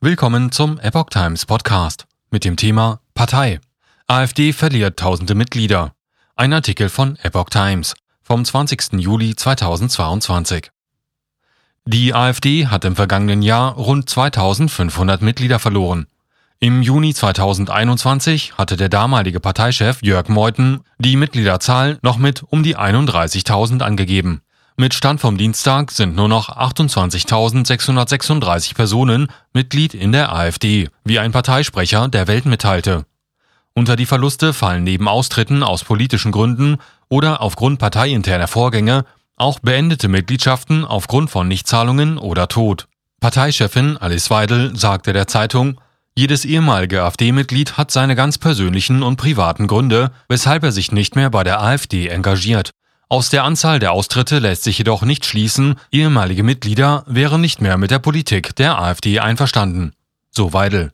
Willkommen zum Epoch Times Podcast mit dem Thema Partei. AfD verliert tausende Mitglieder. Ein Artikel von Epoch Times vom 20. Juli 2022. Die AfD hat im vergangenen Jahr rund 2500 Mitglieder verloren. Im Juni 2021 hatte der damalige Parteichef Jörg Meuthen die Mitgliederzahl noch mit um die 31.000 angegeben. Mit Stand vom Dienstag sind nur noch 28.636 Personen Mitglied in der AfD, wie ein Parteisprecher der Welt mitteilte. Unter die Verluste fallen neben Austritten aus politischen Gründen oder aufgrund parteiinterner Vorgänge auch beendete Mitgliedschaften aufgrund von Nichtzahlungen oder Tod. Parteichefin Alice Weidel sagte der Zeitung, jedes ehemalige AfD-Mitglied hat seine ganz persönlichen und privaten Gründe, weshalb er sich nicht mehr bei der AfD engagiert. Aus der Anzahl der Austritte lässt sich jedoch nicht schließen, ehemalige Mitglieder wären nicht mehr mit der Politik der AfD einverstanden. So Weidel.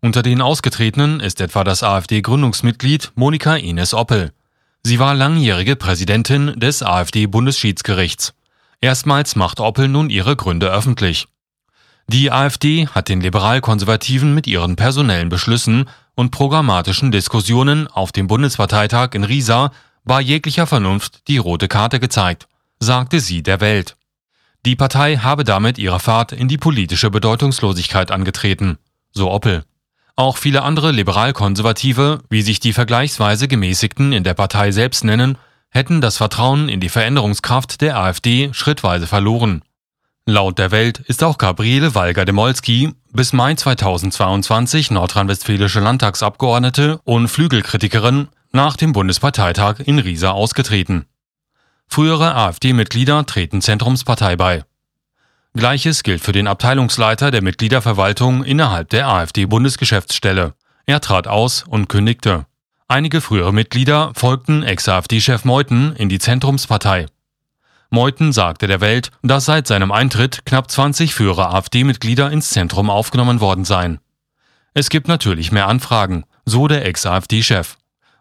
Unter den Ausgetretenen ist etwa das AfD-Gründungsmitglied Monika Ines Oppel. Sie war langjährige Präsidentin des AfD-Bundesschiedsgerichts. Erstmals macht Oppel nun ihre Gründe öffentlich. Die AfD hat den Liberalkonservativen mit ihren personellen Beschlüssen und programmatischen Diskussionen auf dem Bundesparteitag in Riesa bei jeglicher Vernunft die rote Karte gezeigt, sagte sie der Welt. Die Partei habe damit ihre Fahrt in die politische Bedeutungslosigkeit angetreten, so Oppel. Auch viele andere Liberalkonservative, wie sich die vergleichsweise gemäßigten in der Partei selbst nennen, hätten das Vertrauen in die Veränderungskraft der AfD schrittweise verloren. Laut der Welt ist auch Gabriele Walger-Demolski bis Mai 2022 nordrhein-westfälische Landtagsabgeordnete und Flügelkritikerin nach dem Bundesparteitag in Riesa ausgetreten. Frühere AfD-Mitglieder treten Zentrumspartei bei. Gleiches gilt für den Abteilungsleiter der Mitgliederverwaltung innerhalb der AfD-Bundesgeschäftsstelle. Er trat aus und kündigte. Einige frühere Mitglieder folgten Ex-AfD-Chef Meuthen in die Zentrumspartei. Meuthen sagte der Welt, dass seit seinem Eintritt knapp 20 frühere AfD-Mitglieder ins Zentrum aufgenommen worden seien. Es gibt natürlich mehr Anfragen, so der Ex-AfD-Chef.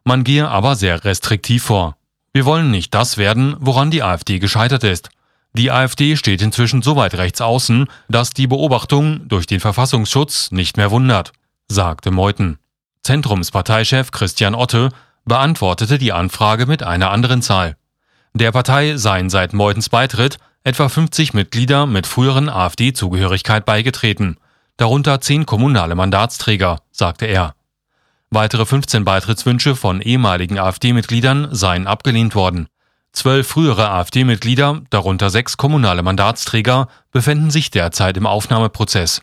Man gehe aber sehr restriktiv vor. Wir wollen nicht das werden, woran die AfD gescheitert ist. Die AfD steht inzwischen so weit rechts außen, dass die Beobachtung durch den Verfassungsschutz nicht mehr wundert, sagte Meuthen. Zentrumsparteichef Christian Otte beantwortete die Anfrage mit einer anderen Zahl. Der Partei seien seit Meutens Beitritt etwa 50 Mitglieder mit früheren AfD-Zugehörigkeit beigetreten, darunter zehn kommunale Mandatsträger, sagte er. Weitere 15 Beitrittswünsche von ehemaligen AfD-Mitgliedern seien abgelehnt worden. Zwölf frühere AfD-Mitglieder, darunter sechs kommunale Mandatsträger, befänden sich derzeit im Aufnahmeprozess.